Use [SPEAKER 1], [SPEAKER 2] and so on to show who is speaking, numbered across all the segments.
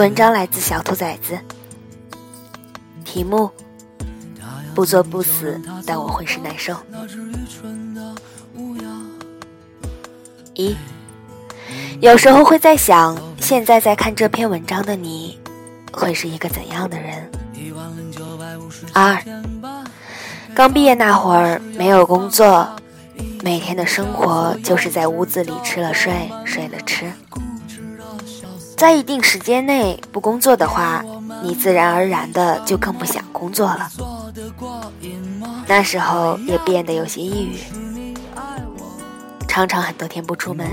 [SPEAKER 1] 文章来自小兔崽子，题目：不作不死，但我浑身难受。一，有时候会在想，现在在看这篇文章的你，会是一个怎样的人？二，刚毕业那会儿没有工作，每天的生活就是在屋子里吃了睡，睡了吃。在一定时间内不工作的话，你自然而然的就更不想工作了。那时候也变得有些抑郁，常常很多天不出门，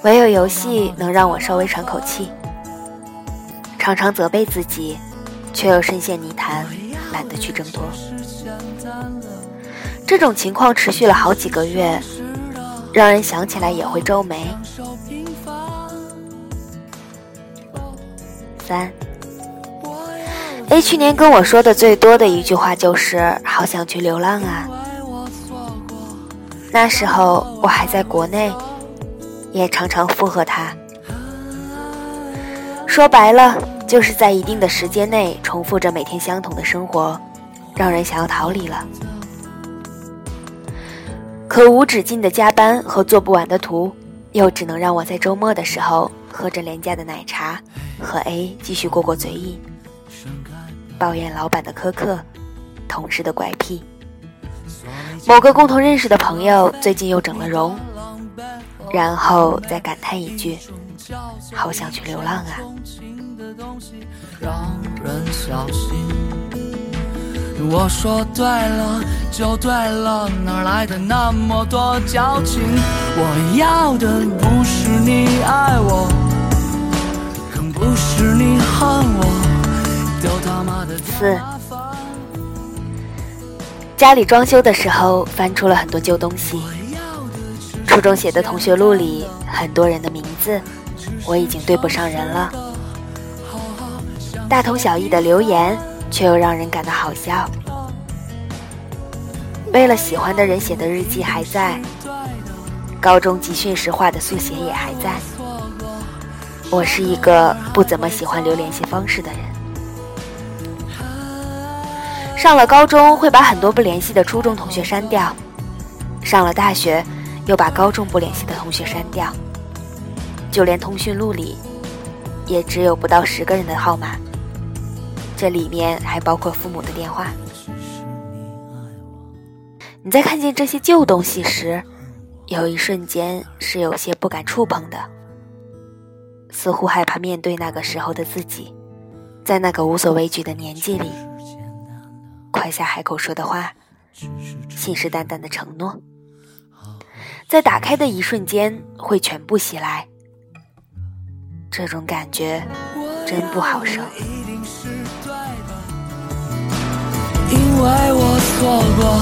[SPEAKER 1] 唯有游戏能让我稍微喘口气。常常责备自己，却又深陷泥潭，懒得去挣脱。这种情况持续了好几个月，让人想起来也会皱眉。三，A 去年跟我说的最多的一句话就是“好想去流浪啊”。那时候我还在国内，也常常附和他。说白了，就是在一定的时间内重复着每天相同的生活，让人想要逃离了。可无止境的加班和做不完的图，又只能让我在周末的时候。喝着廉价的奶茶，和 A 继续过过嘴瘾，抱怨老板的苛刻，同事的怪癖。某个共同认识的朋友最近又整了容，然后再感叹一句：“好想去流浪啊！”我说对了就对了，哪来的那么多矫情？我要的不是四，家里装修的时候翻出了很多旧东西，初中写的同学录里很多人的名字，我已经对不上人了。大同小异的留言。却又让人感到好笑。为了喜欢的人写的日记还在，高中集训时画的速写也还在。我是一个不怎么喜欢留联系方式的人。上了高中会把很多不联系的初中同学删掉，上了大学又把高中不联系的同学删掉，就连通讯录里也只有不到十个人的号码。这里面还包括父母的电话。你在看见这些旧东西时，有一瞬间是有些不敢触碰的，似乎害怕面对那个时候的自己，在那个无所畏惧的年纪里，快下海口说的话，信誓旦旦的承诺，在打开的一瞬间会全部袭来。这种感觉真不好受。因为我错过，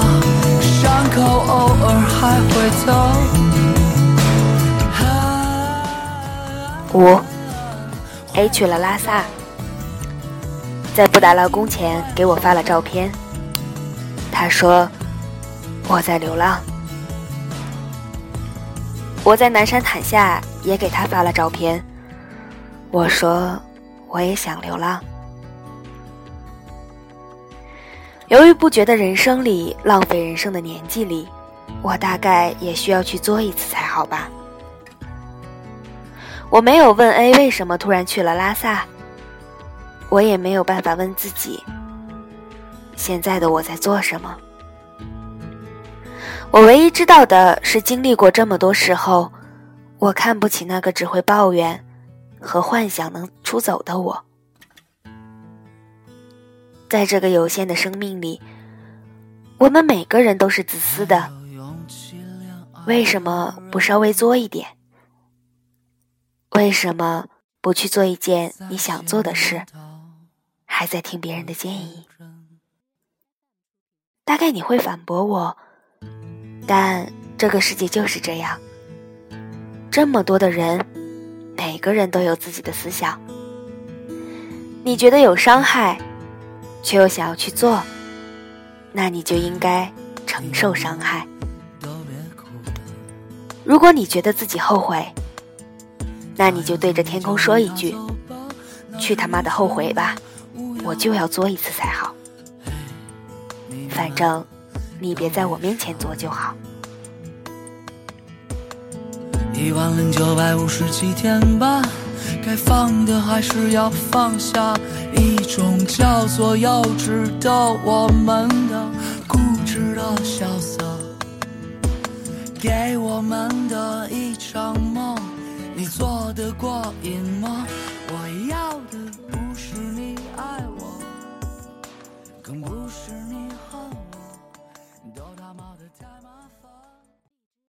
[SPEAKER 1] 伤口偶尔还会疼。五，A 去了拉萨，在布达拉宫前给我发了照片。他说我在流浪。我在南山塔下也给他发了照片。我说我也想流浪。犹豫不决的人生里，浪费人生的年纪里，我大概也需要去做一次才好吧。我没有问 A 为什么突然去了拉萨，我也没有办法问自己，现在的我在做什么。我唯一知道的是，经历过这么多事后，我看不起那个只会抱怨和幻想能出走的我。在这个有限的生命里，我们每个人都是自私的。为什么不稍微作一点？为什么不去做一件你想做的事？还在听别人的建议？大概你会反驳我，但这个世界就是这样。这么多的人，每个人都有自己的思想。你觉得有伤害？却又想要去做，那你就应该承受伤害。如果你觉得自己后悔，那你就对着天空说一句：“去他妈的后悔吧，我就要作一次才好。反正你别在我面前做就好。”
[SPEAKER 2] 一万零九百五十七天吧，该放的还是要放下，一种叫做幼稚的我们的固执的潇洒，给我们的一场梦。你做得过瘾？